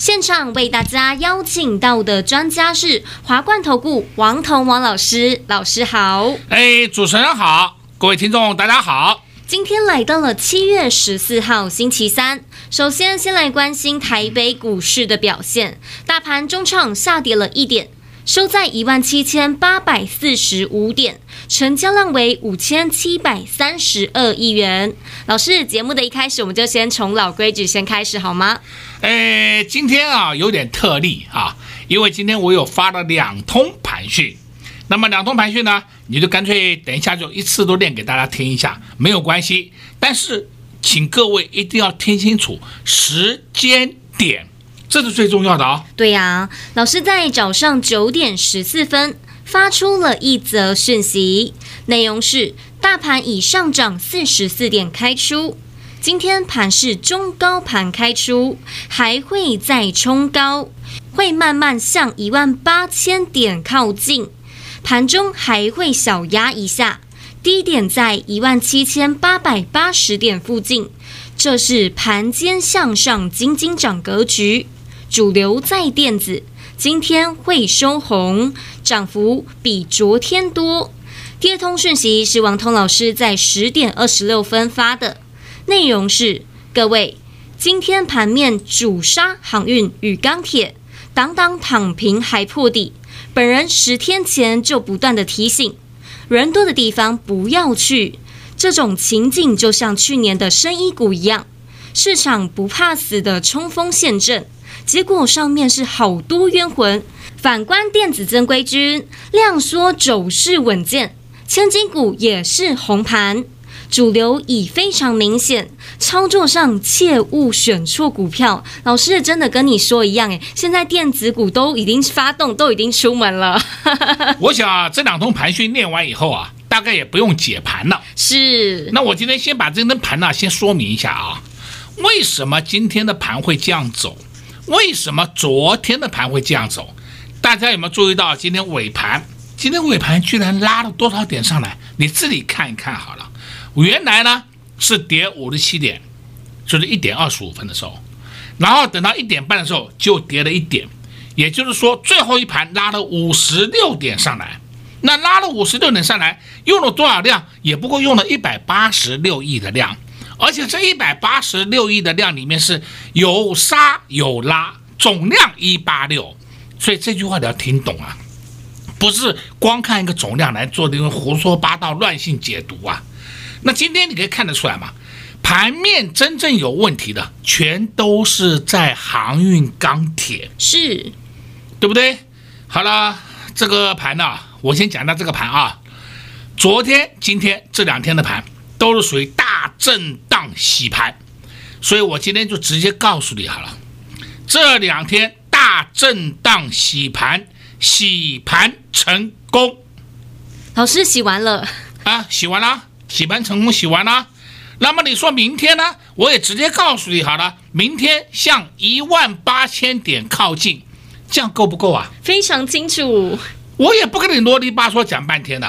现场为大家邀请到的专家是华冠投顾王彤王老师，老师好。哎，主持人好，各位听众大家好。今天来到了七月十四号星期三，首先先来关心台北股市的表现，大盘中场下跌了一点，收在一万七千八百四十五点，成交量为五千七百三十二亿元。老师，节目的一开始我们就先从老规矩先开始好吗？哎，今天啊有点特例啊，因为今天我有发了两通盘讯。那么两通盘讯呢，你就干脆等一下就一次都念给大家听一下，没有关系。但是请各位一定要听清楚时间点，这是最重要的啊、对呀、老师在早上九点十四分发出了一则讯息，内容是大盘已上涨四十四点开出，今天盘是中高盘开出，还会再冲高，会慢慢向一万八千点靠近。盘中还会小压一下，低点在一万七千八百八十点附近，这是盘间向上金金涨格局。主流在电子，今天会收红，涨幅比昨天多。第二通讯息是王通老师在十点二十六分发的，内容是：各位，今天盘面主杀航运与钢铁，挡挡躺平还破底。本人十天前就不断的提醒，人多的地方不要去。这种情景就像去年的深一股一样，市场不怕死的冲锋陷阵，结果上面是好多冤魂。反观电子正规军，量缩走势稳健，千金股也是红盘。主流已非常明显，操作上切勿选错股票。老师真的跟你说一样，诶，现在电子股都已经发动，都已经出门了。我想啊，这两通盘讯念完以后啊，大概也不用解盘了。是。那我今天先把这根盘呢，先说明一下啊，为什么今天的盘会这样走？为什么昨天的盘会这样走？大家有没有注意到今天尾盘？今天尾盘居然拉了多少点上来？你自己看一看好了。原来呢是跌五十七点，就是一点二十五分的时候，然后等到一点半的时候就跌了一点，也就是说最后一盘拉了五十六点上来，那拉了五十六点上来，用了多少量？也不过用了一百八十六亿的量，而且这一百八十六亿的量里面是有杀有拉，总量一八六，所以这句话你要听懂啊，不是光看一个总量来做这种胡说八道、乱性解读啊。那今天你可以看得出来嘛，盘面真正有问题的，全都是在航运钢铁，是，对不对？好了，这个盘呢，我先讲到这个盘啊。昨天、今天这两天的盘都是属于大震荡洗盘，所以我今天就直接告诉你好了，这两天大震荡洗盘，洗盘成功。老师洗完了啊，洗完了。洗盘成功洗完了，那么你说明天呢？我也直接告诉你好了，明天向一万八千点靠近，这样够不够啊？非常清楚，我也不跟你啰里吧嗦讲半天的。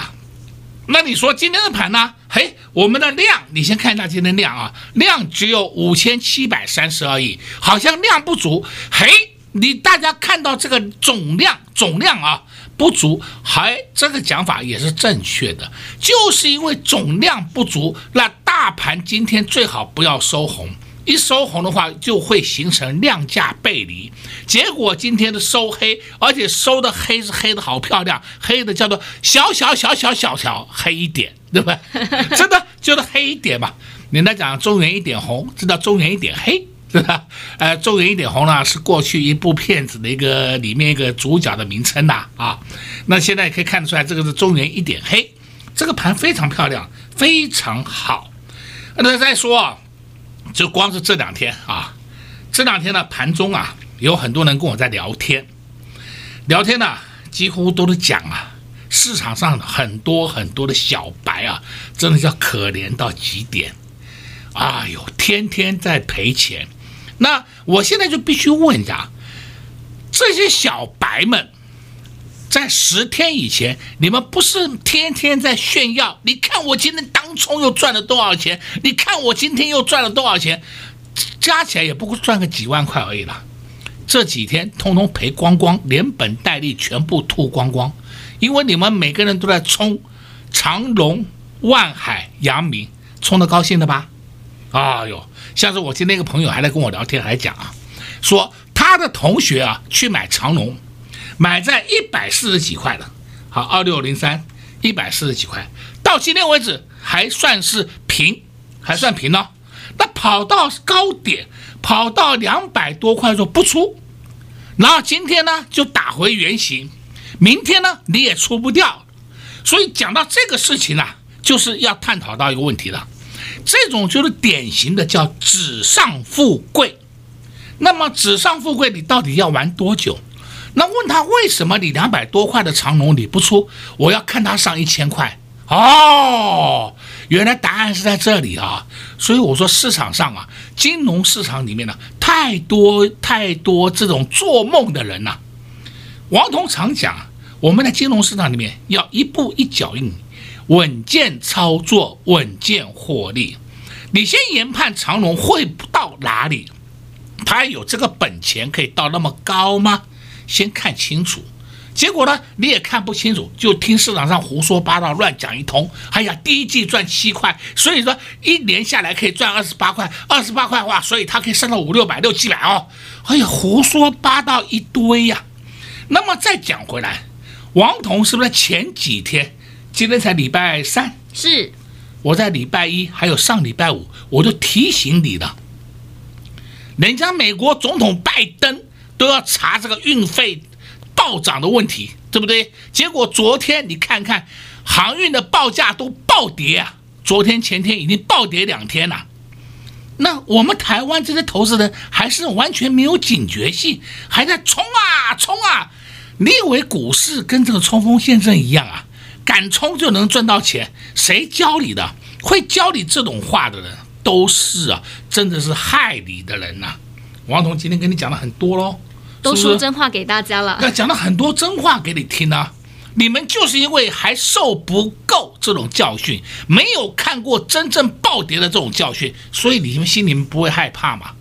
那你说今天的盘呢？嘿，我们的量，你先看一下今天量啊，量只有五千七百三十二亿，好像量不足。嘿，你大家看到这个总量，总量啊。不足，还这个讲法也是正确的，就是因为总量不足，那大盘今天最好不要收红，一收红的话就会形成量价背离，结果今天的收黑，而且收的黑是黑的好漂亮，黑的叫做小小小小小小黑一点，对吧？真的就是黑一点嘛，人家讲中原一点红，知道中原一点黑。是吧？呃，中原一点红呢，是过去一部片子的一个里面一个主角的名称呐啊。那现在可以看得出来，这个是中原一点黑，这个盘非常漂亮，非常好。那再说啊，就光是这两天啊，这两天呢盘中啊有很多人跟我在聊天，聊天呢、几乎都是讲啊，市场上很多很多的小白啊，真的叫可怜到极点，哎呦，天天在赔钱。那我现在就必须问一下，这些小白们，在十天以前，你们不是天天在炫耀？你看我今天当冲又赚了多少钱？你看我今天又赚了多少钱？加起来也不过赚个几万块而已啦。这几天通通赔光光，连本带利全部吐光光，因为你们每个人都在冲长隆、万海、阳明，冲得高兴的吧？哎呦！像是我今天一个朋友还在跟我聊天，还讲啊，说他的同学啊去买长隆，买在一百四十几块了，好，二六零三一百四十几块，到今天为止还算是平，还算平呢。那跑到高点，跑到两百多块的时候不出，然后今天呢就打回原形，明天呢你也出不掉，所以讲到这个事情啊，就是要探讨到一个问题了。这种就是典型的叫纸上富贵，那么纸上富贵你到底要玩多久？那问他为什么你两百多块的长龙你不出？我要看他上一千块。哦，原来答案是在这里啊！所以我说市场上啊，金融市场里面呢，太多太多这种做梦的人呐。王彤常讲，我们在金融市场里面要一步一脚印。稳健操作，稳健获利。你先研判长龙会到哪里？他有这个本钱可以到那么高吗？先看清楚。结果呢，你也看不清楚，就听市场上胡说八道、乱讲一通。哎呀，第一季赚七块，所以说一年下来可以赚二十八块，二十八块的话，所以他可以升到五六百、六七百哦。哎呀，胡说八道一堆呀。那么再讲回来，王彤是不是前几天？今天才礼拜三，是我在礼拜一还有上礼拜五，我就提醒你了。人家美国总统拜登都要查这个运费暴涨的问题，对不对？结果昨天你看看航运的报价都暴跌啊！昨天前天已经暴跌两天了。那我们台湾这些投资人还是完全没有警觉性，还在冲啊冲啊！你以为股市跟这个冲锋陷阵一样啊？敢冲就能赚到钱？谁教你的？会教你这种话的人都是啊，真的是害你的人呐、王彤今天跟你讲了很多喽，都说真话给大家了。那讲了很多真话给你听啊！你们就是因为还受不够这种教训，没有看过真正暴跌的这种教训，所以你们心里面不会害怕嘛？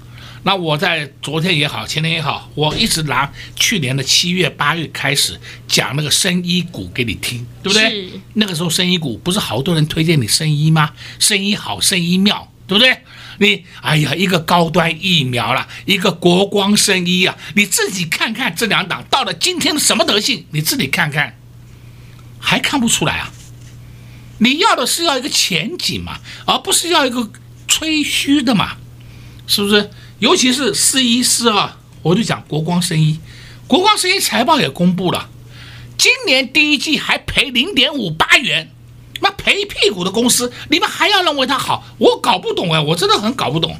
那我在昨天也好，前天也好，我一直拿去年的七月、八月开始讲那个生医股给你听，对不对？那个时候生医股不是好多人推荐你生医吗？生医好，生医妙，对不对？你哎呀，一个高端疫苗啦，一个国光生医啊，你自己看看这两档到了今天什么德性？你自己看看，还看不出来啊？你要的是要一个前景嘛，而不是要一个吹嘘的嘛，是不是？尤其是四一四二，我就讲国光生医，国光生医财报也公布了，今年第一季还赔零点五八元，那赔屁股的公司，你们还要认为它好？我搞不懂哎，我真的很搞不懂。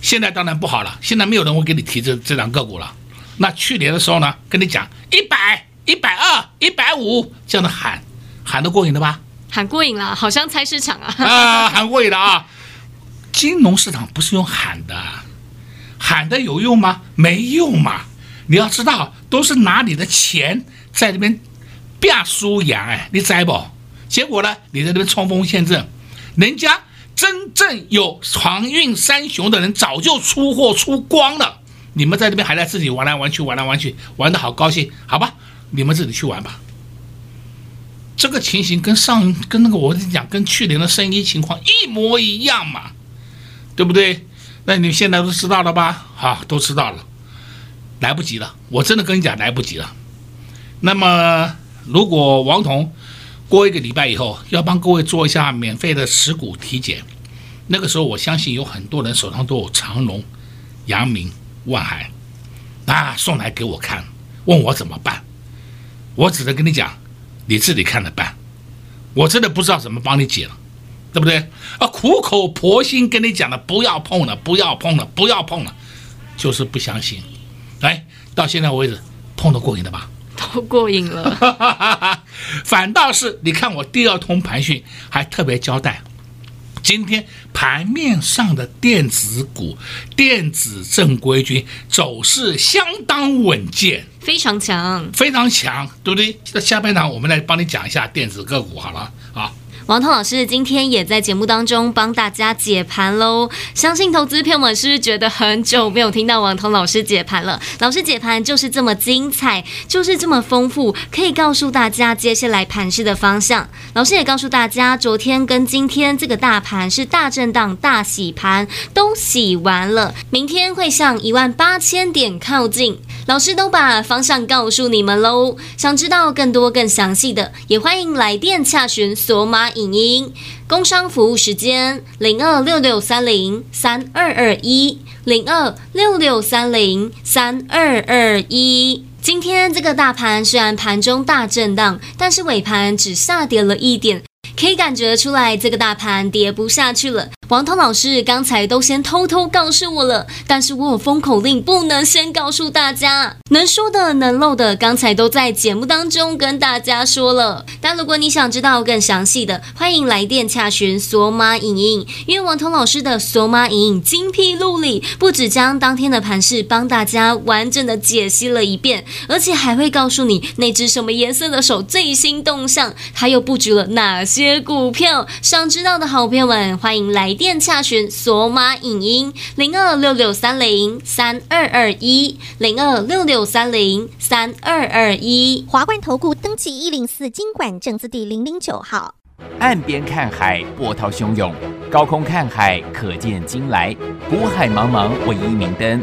现在当然不好了，现在没有人会给你提这这两个股了。那去年的时候呢，跟你讲一百、一百二、一百五这样的喊，喊得过瘾的吧？喊过瘾了，好像菜市场啊。啊，喊过瘾了啊！金融市场不是用喊的。喊的有用吗？没用嘛！你要知道，都是拿你的钱在这边变输赢哎，你知不？结果呢，你在这边冲锋陷阵，人家真正有航运三雄的人早就出货出光了，你们在这边还在自己玩来玩去，玩来玩去，玩得好高兴，好吧？你们自己去玩吧。这个情形跟上跟那个我跟你讲，跟去年的生意情况一模一样嘛，对不对？那你现在都知道了吧？好，都知道了，来不及了。我真的跟你讲，来不及了。那么，如果王彤过一个礼拜以后要帮各位做一下免费的持股体检，那个时候我相信有很多人手上都有长隆、阳明、万海，那送来给我看，问我怎么办？我只能跟你讲，你自己看着办。我真的不知道怎么帮你解了。对不对？啊，苦口婆心跟你讲的，不要碰了，不要碰了，不要碰了，就是不相信。啊，到现在为止，碰得过瘾的吧？都过瘾了。反倒是你看我第二通盘讯，还特别交代。今天盘面上的电子股、电子正规军走势相当稳健，非常强，非常强，对不对？那下半场我们来帮你讲一下电子个股好了啊。王彤老师今天也在节目当中帮大家解盘喽，相信投资朋友们是不是觉得很久没有听到王彤老师解盘了？老师解盘就是这么精彩，就是这么丰富，可以告诉大家接下来盘势的方向。老师也告诉大家，昨天跟今天这个大盘是大震荡、大洗盘，都洗完了，明天会向一万八千点靠近。老师都把方向告诉你们喽，想知道更多更详细的，也欢迎来电洽询索马影音工商服务时间零二六六三零三二二一零二六六三零三二二一。今天这个大盘虽然盘中大震荡，但是尾盘只下跌了一点，可以感觉出来这个大盘跌不下去了。王涛老师刚才都先偷偷告诉我了，但是我有封口令，不能先告诉大家。能说的、能漏的，刚才都在节目当中跟大家说了。但如果你想知道更详细的，欢迎来电洽询索马影音，因为王涛老师的索马影音精辟入里，不止将当天的盘势帮大家完整的解析了一遍，而且还会告诉你那只什么颜色的手最新动向，他又布局了哪些股票。想知道的好朋友们，欢迎来。电洽询索马影音零二六六三零三二二一零二六六三零三二二一华冠投顾登记一零四经管证字第零零九号。岸边看海，波涛汹涌；高空看海，可见金来。古海茫茫，唯一明灯。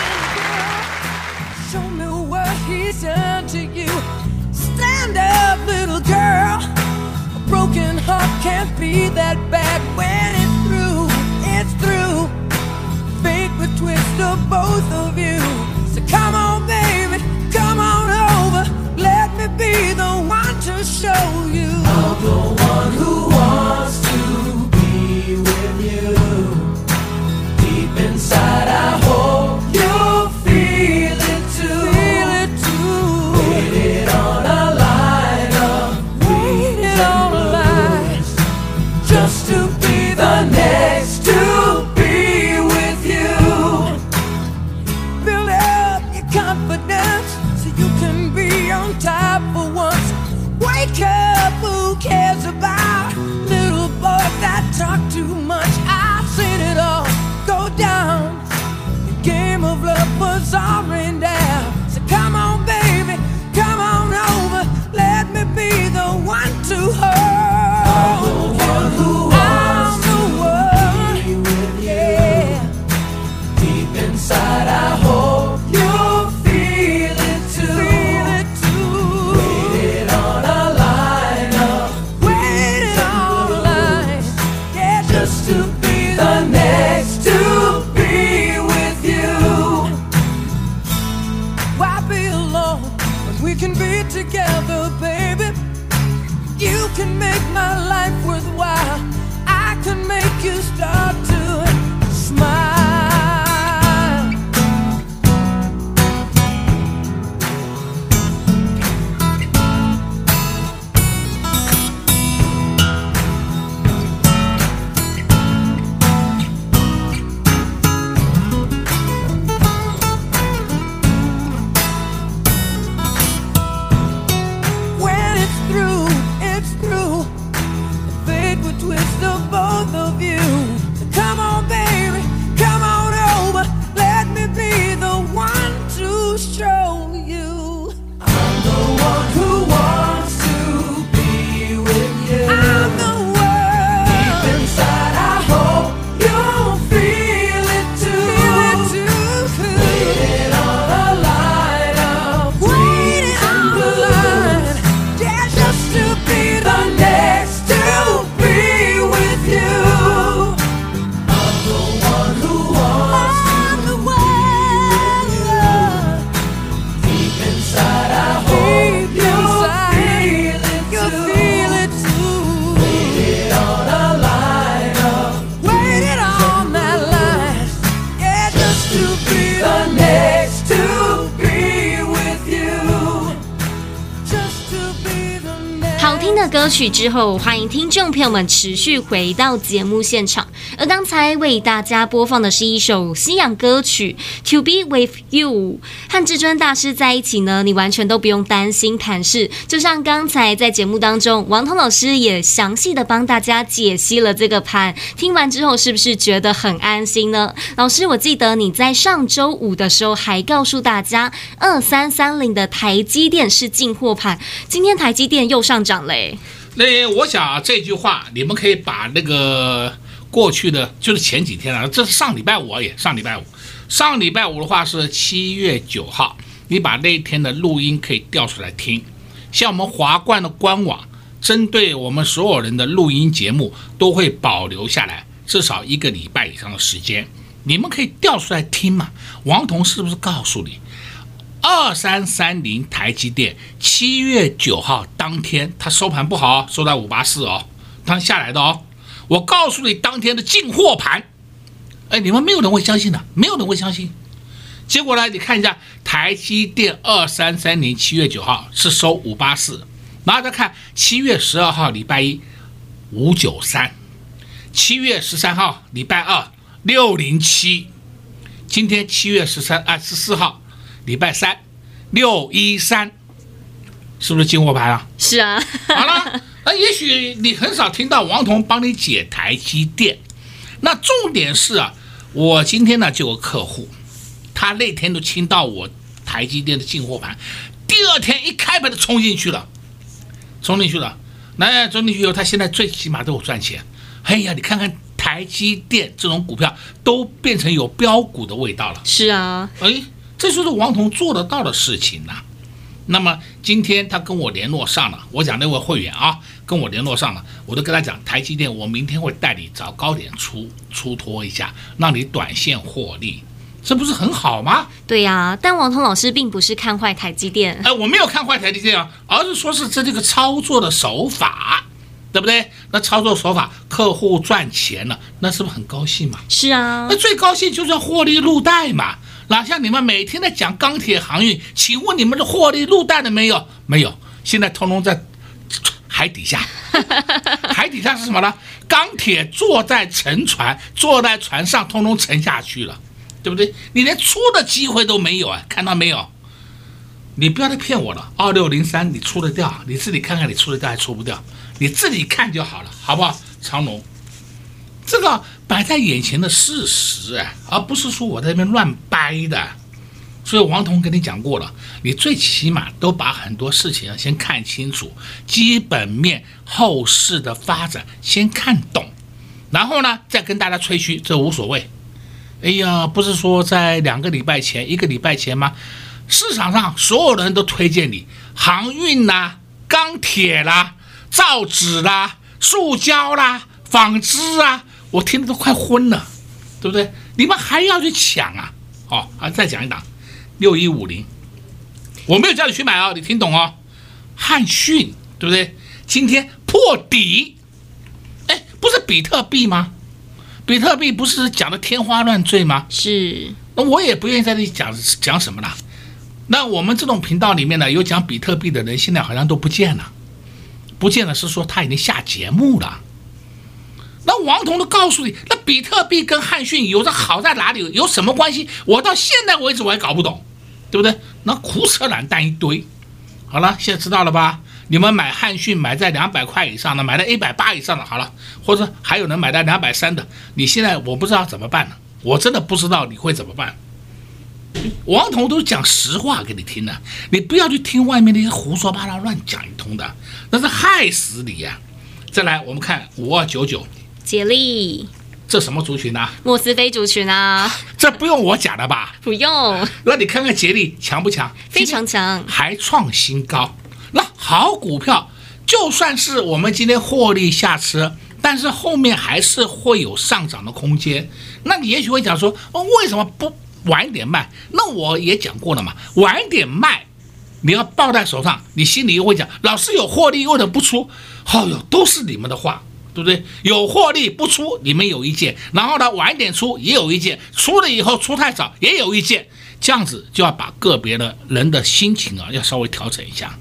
broken heart can't be that bad when it's through, it's through. Fate would twist of both of you. So come on, baby, come on over. Let me be the one to show you. I'm the one who wants to be with you. Deep inside, I hope. just to why be alone when we can be together, baby? You can make my life worthwhile. I can make you start 曲之后，欢迎听众朋友们持续回到节目现场。而刚才为大家播放的是一首西洋歌曲《To Be With You》，和至尊大师在一起呢，你完全都不用担心盘势。就像刚才在节目当中，王彤老师也详细的帮大家解析了这个盘。听完之后，是不是觉得很安心呢？老师，我记得你在上周五的时候还告诉大家，二三三零的台积电是进货盘，今天台积电又上涨嘞。那我想，这句话你们可以把那个过去的，就是前几天啊，这是上礼拜五而已，上礼拜五，上礼拜五的话是七月九号，你把那天的录音可以调出来听。像我们华冠的官网，针对我们所有人的录音节目都会保留下来，至少一个礼拜以上的时间，你们可以调出来听嘛。王彤是不是告诉你？二三三零台积电七月九号当天，它收盘不好，收在五八四哦，它下来的哦。我告诉你，当天的进货盘，哎，你们没有人会相信的，没有人会相信。结果呢，你看一下台积电二三三零七月九号是收五八四，然后再看七月十二号礼拜一五九三，七月十三号礼拜二六零七，今天七月十三啊十四号。礼拜三，六一三，是不是进货盘啊？是啊。好了，那也许你很少听到王彤帮你解台积电。那重点是啊，我今天呢就有个客户，他那天都听到我台积电的进货盘，第二天一开盘就冲进去了，冲进去了。那冲进去以后，他现在最起码都有赚钱。哎呀，你看看台积电这种股票都变成有标股的味道了。是啊。哎。这就是王彤做得到的事情呐。那么今天他跟我联络上了，我讲那位会员啊，跟我联络上了，我都跟他讲，台积电我明天会带你找高点出出脱一下，让你短线获利，这不是很好吗？对呀，但王彤老师并不是看坏台积电，哎，我没有看坏台积电啊，而是说是这这个操作的手法，对不对？那操作手法，客户赚钱了，那是不是很高兴嘛？是啊，那最高兴就是要获利入袋嘛。哪像你们每天在讲钢铁航运，请问你们的获利入袋了没有？没有，现在通通在海底下。海底下是什么呢？钢铁坐在沉船，坐在船上，通通沉下去了，对不对？你连出的机会都没有啊！看到没有？你不要再骗我了。二六零三，你出得掉？你自己看看，你出得掉还出不掉？你自己看就好了，好不好？长龙。这个摆在眼前的事实啊，而不是说我在那边乱掰的。所以王彤跟你讲过了，你最起码都把很多事情先看清楚，基本面、后市的发展先看懂，然后呢再跟大家吹嘘，这无所谓。哎呀，不是说在两个礼拜前、一个礼拜前吗？市场上所有人都推荐你航运啦、钢铁啦、造纸啦、塑胶啦、纺织啊。我听得都快昏了，对不对？你们还要去抢啊？好，啊，再讲一档，六一五零，我没有叫你去买哦，你听懂哦？汉讯，对不对？今天破底，哎，不是比特币吗？比特币不是讲的天花乱坠吗？是，那我也不愿意在这里讲讲什么了。那我们这种频道里面呢，有讲比特币的人，现在好像都不见了，不见了是说他已经下节目了。那王彤都告诉你，那比特币跟汉逊有着好在哪里？有什么关系？我到现在为止我还搞不懂，对不对？那胡扯懒蛋一堆。好了，现在知道了吧？你们买汉逊买在两百块以上的，买在一百八以上的，好了，或者还有人买在两百三的，你现在我不知道怎么办呢？我真的不知道你会怎么办。王彤都讲实话给你听的，你不要去听外面那些胡说八道乱讲一通的，那是害死你呀！再来，我们看五二九九。杰利，这什么族群啊？莫斯菲族群啊？这不用我讲了吧？不用。那你看看杰力强不强？非常强，还创新高。那好股票，就算是我们今天获利下车，但是后面还是会有上涨的空间。那你也许会讲说，哦，为什么不晚一点卖？那我也讲过了嘛，晚一点卖，你要抱在手上，你心里又会讲，老师有获利，为什么不出？哦哟，都是你们的话。对不对？有获利不出，你们有意见；然后呢，晚一点出也有意见，出了以后出太早也有意见。这样子就要把个别的人的心情啊，要稍微调整一下。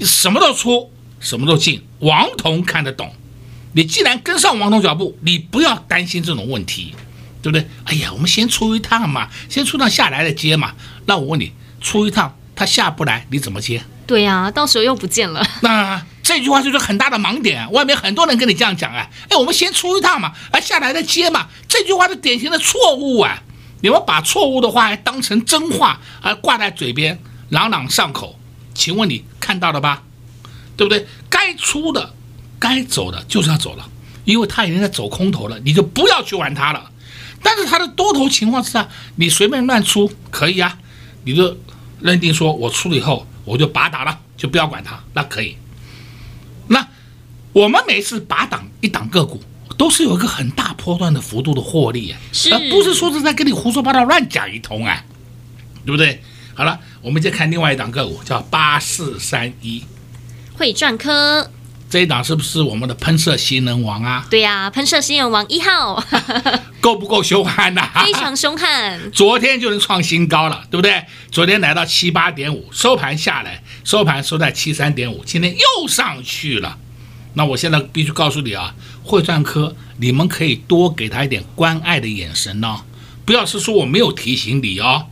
什么都出，什么都进，王彤看得懂。你既然跟上王彤脚步，你不要担心这种问题，对不对？哎呀，我们先出一趟嘛，先出趟下来的接嘛。那我问你，出一趟他下不来，你怎么接？对呀、啊，到时候又不见了。那这句话就是很大的盲点！外面很多人跟你这样讲啊，哎，我们先出一趟嘛，啊，下来再接嘛。这句话是典型的错误啊！你们把错误的话还当成真话，还挂在嘴边，朗朗上口。请问你看到了吧？对不对？该出的。该走的就是要走了，因为他已经在走空头了，你就不要去玩它了。但是它的多头情况之下，你随便乱出可以啊，你就认定说我出了以后我就拔打了，就不要管它，那可以。那我们每次拔档一档个股，都是有一个很大波段的幅度的获利啊，是，而不是说是在跟你胡说八道乱讲一通啊，对不对？好了，我们再看另外一档个股，叫八四三一，会赚科。这一档是不是我们的喷射新人王啊？对呀、啊，喷射新人王一号，够不够凶悍呐？非常凶悍，昨天就能创新高了，对不对？昨天来到七八点五，收盘下来，收盘收在七三点五，今天又上去了。那我现在必须告诉你啊，会赚科，你们可以多给他一点关爱的眼神哦，不要是说我没有提醒你哦。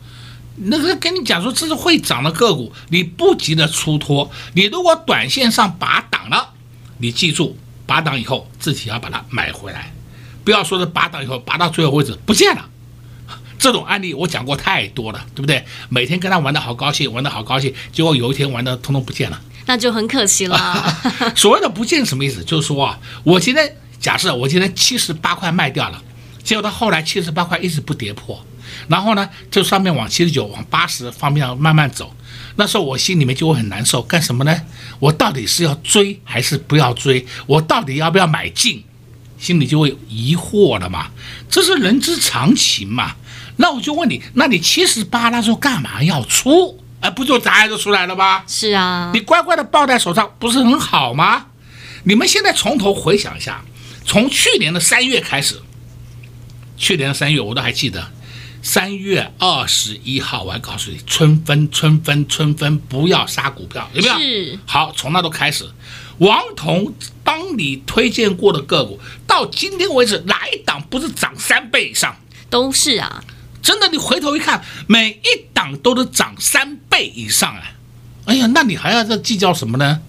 那个跟你讲说这是会涨的个股，你不急着出脱，你如果短线上拔档了。你记住，拔档以后自己要把它买回来，不要说是拔档以后拔到最后位置不见了。这种案例我讲过太多了，对不对？每天跟他玩的好高兴，玩的好高兴，结果有一天玩的通通不见了，那就很可惜了。所谓的不见什么意思？就是说啊，我今天假设我今天七十八块卖掉了，结果到后来七十八块一直不跌破，然后呢，这上面往七十九、往八十方面慢慢走。那时候我心里面就会很难受，干什么呢？我到底是要追还是不要追？我到底要不要买进？心里就会疑惑了嘛，这是人之常情嘛。那我就问你，那你七十八那时候干嘛要出？哎，不就答案就出来了吗？是啊，你乖乖的抱在手上不是很好吗？你们现在从头回想一下，从去年的三月开始，去年的三月我都还记得。三月二十一号，我还告诉你，春分，春分，春分，不要杀股票，有没有？是。好，从那都开始，王彤帮你推荐过的个股，到今天为止，哪一档不是涨三倍以上？都是啊，真的，你回头一看，每一档都是涨三倍以上啊！哎呀，那你还要再计较什么呢？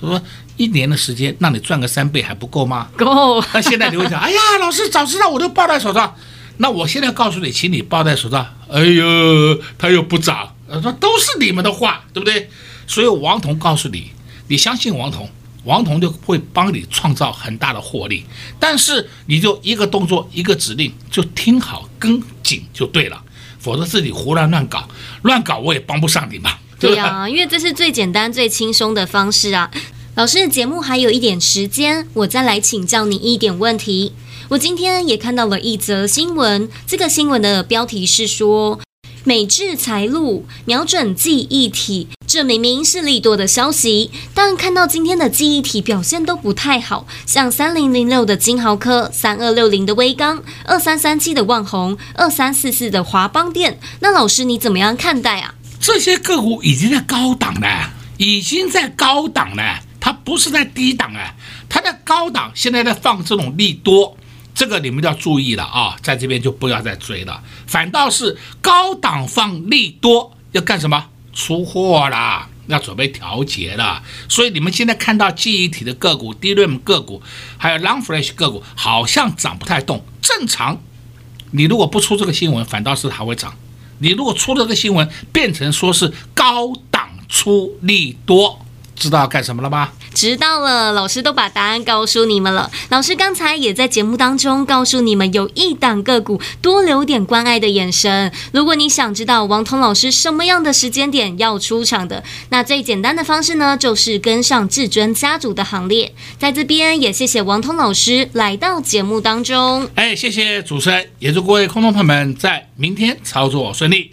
我说一年的时间，让你赚个三倍还不够吗？够。那现在你会想，哎呀，老师早知道我就抱在手上。那我现在告诉你，请你抱在手上。哎呦，它又不涨，说都是你们的话，对不对？所以王彤告诉你，你相信王彤，王彤就会帮你创造很大的获利。但是你就一个动作，一个指令，就听好跟紧就对了，否则自己胡乱乱搞，乱搞我也帮不上你嘛。对呀、啊，因为这是最简单、最轻松的方式啊。老师的节目还有一点时间，我再来请教你一点问题。我今天也看到了一则新闻，这个新闻的标题是说美致财路瞄准记忆体，这明明是利多的消息，但看到今天的记忆体表现都不太好，像三零零六的金豪科、三二六零的威刚、二三三七的旺宏、二三四四的华邦电，那老师你怎么样看待啊？这些个股已经在高档了，已经在高档了，它不是在低档啊，它在高档，现在在放这种利多。这个你们要注意了啊，在这边就不要再追了，反倒是高档放利多要干什么？出货啦，要准备调节了。所以你们现在看到记忆体的个股、DRAM 个股，还有 Long Flash 个股，好像涨不太动，正常。你如果不出这个新闻，反倒是还会涨。你如果出了这个新闻，变成说是高档出利多。知道干什么了吗？知道了，老师都把答案告诉你们了。老师刚才也在节目当中告诉你们，有一档个股多留点关爱的眼神。如果你想知道王彤老师什么样的时间点要出场的，那最简单的方式呢，就是跟上至尊家族的行列。在这边也谢谢王彤老师来到节目当中。哎，谢谢主持人，也祝各位空中朋友们在明天操作顺利。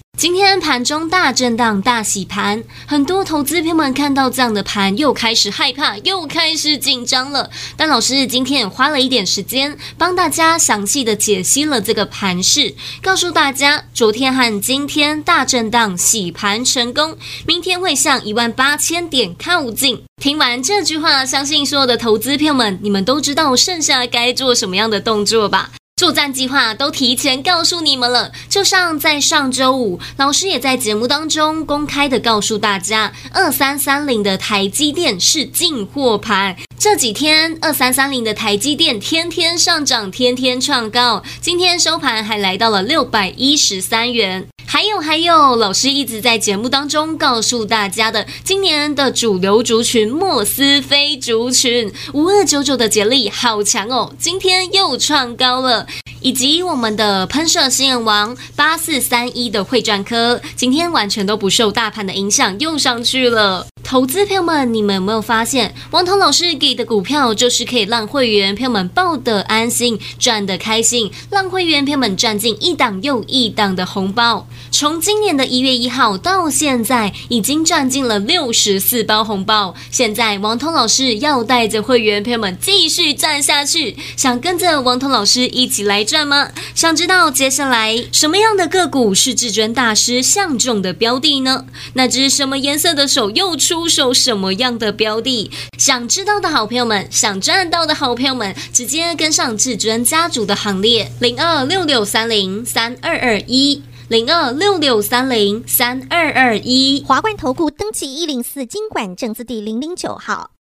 今天盘中大震荡、大洗盘，很多投资朋友们看到这样的盘，又开始害怕，又开始紧张了。但老师今天也花了一点时间，帮大家详细的解析了这个盘势，告诉大家，昨天和今天大震荡洗盘成功，明天会向一万八千点靠近。听完这句话，相信所有的投资朋友们，你们都知道剩下该做什么样的动作吧？作战计划都提前告诉你们了，就像在上周五，老师也在节目当中公开的告诉大家，二三三零的台积电是进货盘。这几天二三三零的台积电天天上涨，天天创高，今天收盘还来到了六百一十三元。还有还有，老师一直在节目当中告诉大家的，今年的主流族群莫斯菲族群五二九九的杰力好强哦，今天又创高了。以及我们的喷射新人王八四三一的汇转科，今天完全都不受大盘的影响，又上去了。投资朋友们，你们有没有发现，王彤老师给的股票就是可以让会员朋友们抱得安心、赚得开心，让会员朋友们赚进一档又一档的红包。从今年的一月一号到现在，已经赚进了六十四包红包。现在王通老师要带着会员朋友们继续赚下去，想跟着王通老师一起来赚吗？想知道接下来什么样的个股是至尊大师相中的标的呢？那只什么颜色的手又出手什么样的标的？想知道的好朋友们，想赚到的好朋友们，直接跟上至尊家族的行列，零二六六三零三二二一。零二六六三零三二二一，华冠投顾登记一零四经管证字第零零九号。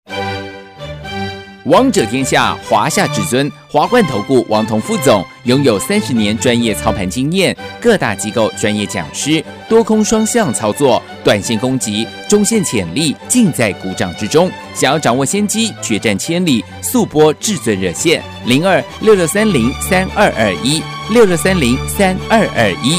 王者天下，华夏至尊，华冠投顾王彤副总拥有三十年专业操盘经验，各大机构专业讲师，多空双向操作，短线攻击，中线潜力尽在股掌之中。想要掌握先机，决战千里，速拨至尊热线零二六六三零三二二一六六三零三二二一。